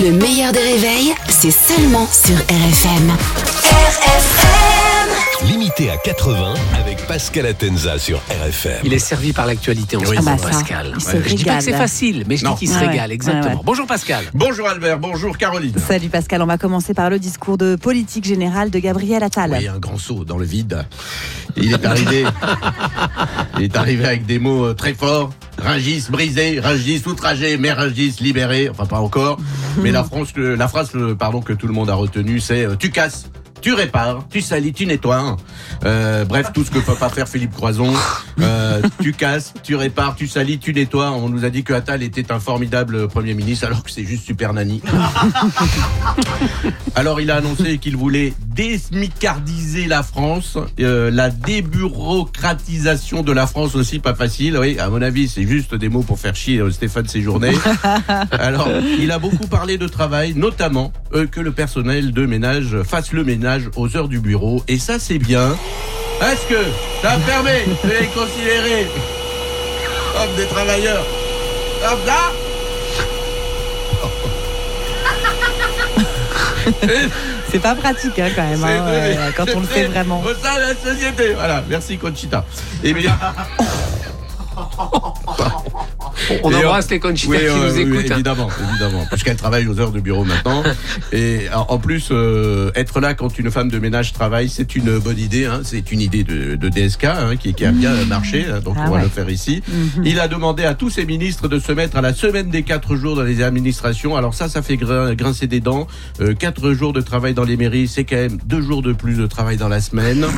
Le meilleur des réveils, c'est seulement sur RFM. RFM Limité à 80 avec Pascal Atenza sur RFM. Il est servi par l'actualité en ce Oui, moment, c'est ça. Pascal. Il se Je dis pas que c'est facile, mais je dis qu'il se Ouais, régale, ouais. exactement. Ouais, ouais. Bonjour Pascal. Bonjour Albert, bonjour Caroline. Salut Pascal, on va commencer par le discours de politique générale de Gabriel Attal. Oui, un grand saut dans le vide. Il est arrivé. il est arrivé avec des mots euh, très forts. Ringis brisé, Ringis outragé, mais Ringis libéré. Enfin, pas encore. Mais la, France, le- la phrase le- pardon, que tout le monde a retenue, c'est euh, Tu casses, tu répares, tu salis, tu nettoies. Euh, bref, tout ce que peut pas faire Philippe Croison. Euh, tu casses, tu répares, tu salis, tu nettoies. On nous a dit que Attal était un formidable Premier ministre, alors que c'est juste super nani. Alors il a annoncé qu'il voulait désmicardiser la France, euh, la débureaucratisation de la France aussi pas facile. Oui, à mon avis, c'est juste des mots pour faire chier euh, Stéphane Séjourné. Alors, il a beaucoup parlé de travail, notamment euh, que le personnel de ménage fasse le ménage aux heures du bureau. Et ça, c'est bien. Est-ce que ça permet de les considérer comme des travailleurs comme là C'est pas pratique hein, quand même, hein, vrai, euh, quand on le fait vraiment. De la société. Voilà, merci Conchita. Eh bien, On Et, embrasse les Conchita oui, qui euh, nous oui, écoutent. hein. évidemment, évidemment, parce qu'elle travaille aux heures de bureau maintenant. Et en plus, euh, être là quand une femme de ménage travaille, c'est une bonne idée. Hein, c'est une idée de, de DSK hein, qui, qui a bien marché. hein, donc Ah on va ouais. le faire ici. Mhm. Il a demandé à tous ses ministres de se mettre à la semaine des quatre jours dans les administrations. Alors ça, ça fait grin- grincer des dents. Euh, quatre jours de travail dans les mairies, c'est quand même deux jours de plus de travail dans la semaine.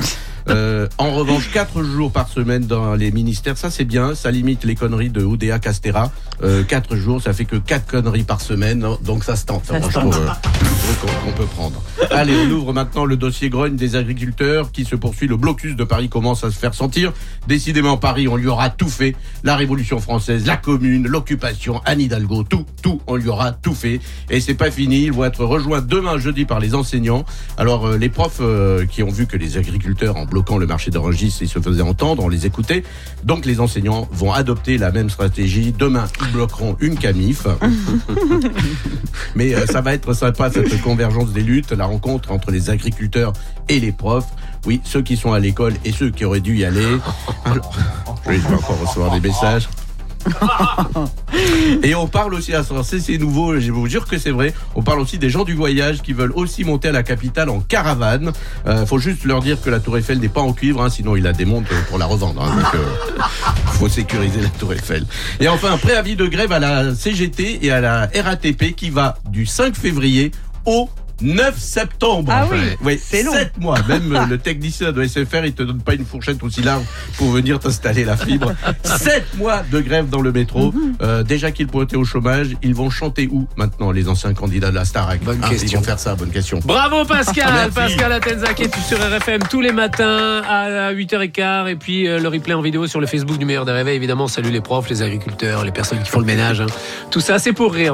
Euh, en revanche, quatre jours par semaine dans les ministères, ça c'est bien. Ça limite les conneries de Oudéa Castera. Euh, quatre jours, ça fait que quatre conneries par semaine. hein, Donc ça se tente. Ça Moi, se tente. euh, qu'on qu'on peut prendre. Allez, on ouvre maintenant le dossier grogne des agriculteurs qui se poursuit. Le blocus de Paris commence à se faire sentir. Décidément, Paris, on lui aura tout fait. La Révolution française, la Commune, l'occupation, Anne Hidalgo, tout, tout, on lui aura tout fait. Et c'est pas fini. Ils vont être rejoints demain jeudi par les enseignants. Alors, euh, les profs euh, qui ont vu que les agriculteurs, en bloquant le marché d'Orangis, ils se faisaient entendre, on les écoutait. Donc, les enseignants vont adopter la même stratégie. Demain, ils bloqueront une canif. Mais euh, ça va être sympa cette convergence des luttes, la rencontre entre les agriculteurs et les profs. Oui, ceux qui sont à l'école et ceux qui auraient dû y aller. Alors, je vais encore recevoir des messages. Et on parle aussi, ce c'est nouveau, je vous jure que c'est vrai, on parle aussi des gens du voyage qui veulent aussi monter à la capitale en caravane. Euh, faut juste leur dire que la tour Eiffel n'est pas en cuivre, hein, sinon ils la démontent pour la revendre. Hein, euh, faut sécuriser la tour Eiffel. Et enfin, préavis de grève à la CGT et à la RATP qui va du 5 février au 9 septembre. Ah oui, oui c'est long. 7 mois. Même euh, le technicien de SFR, il te donne pas une fourchette aussi large pour venir t'installer la fibre. 7 mois de grève dans le métro. Mhm. Euh, déjà qu'ils pointaient au chômage, ils vont chanter où maintenant, les anciens candidats de la Starac Bonne Hein, question. Ils vont faire ça, bonne question. Bravo Pascal. Pascal Atenza qui est sur RFM tous les matins à 8h15 et puis euh, le replay en vidéo sur le Facebook du meilleur des réveils. Évidemment, salut les profs, les agriculteurs, les personnes qui font le ménage. hein. Tout ça, c'est pour rire.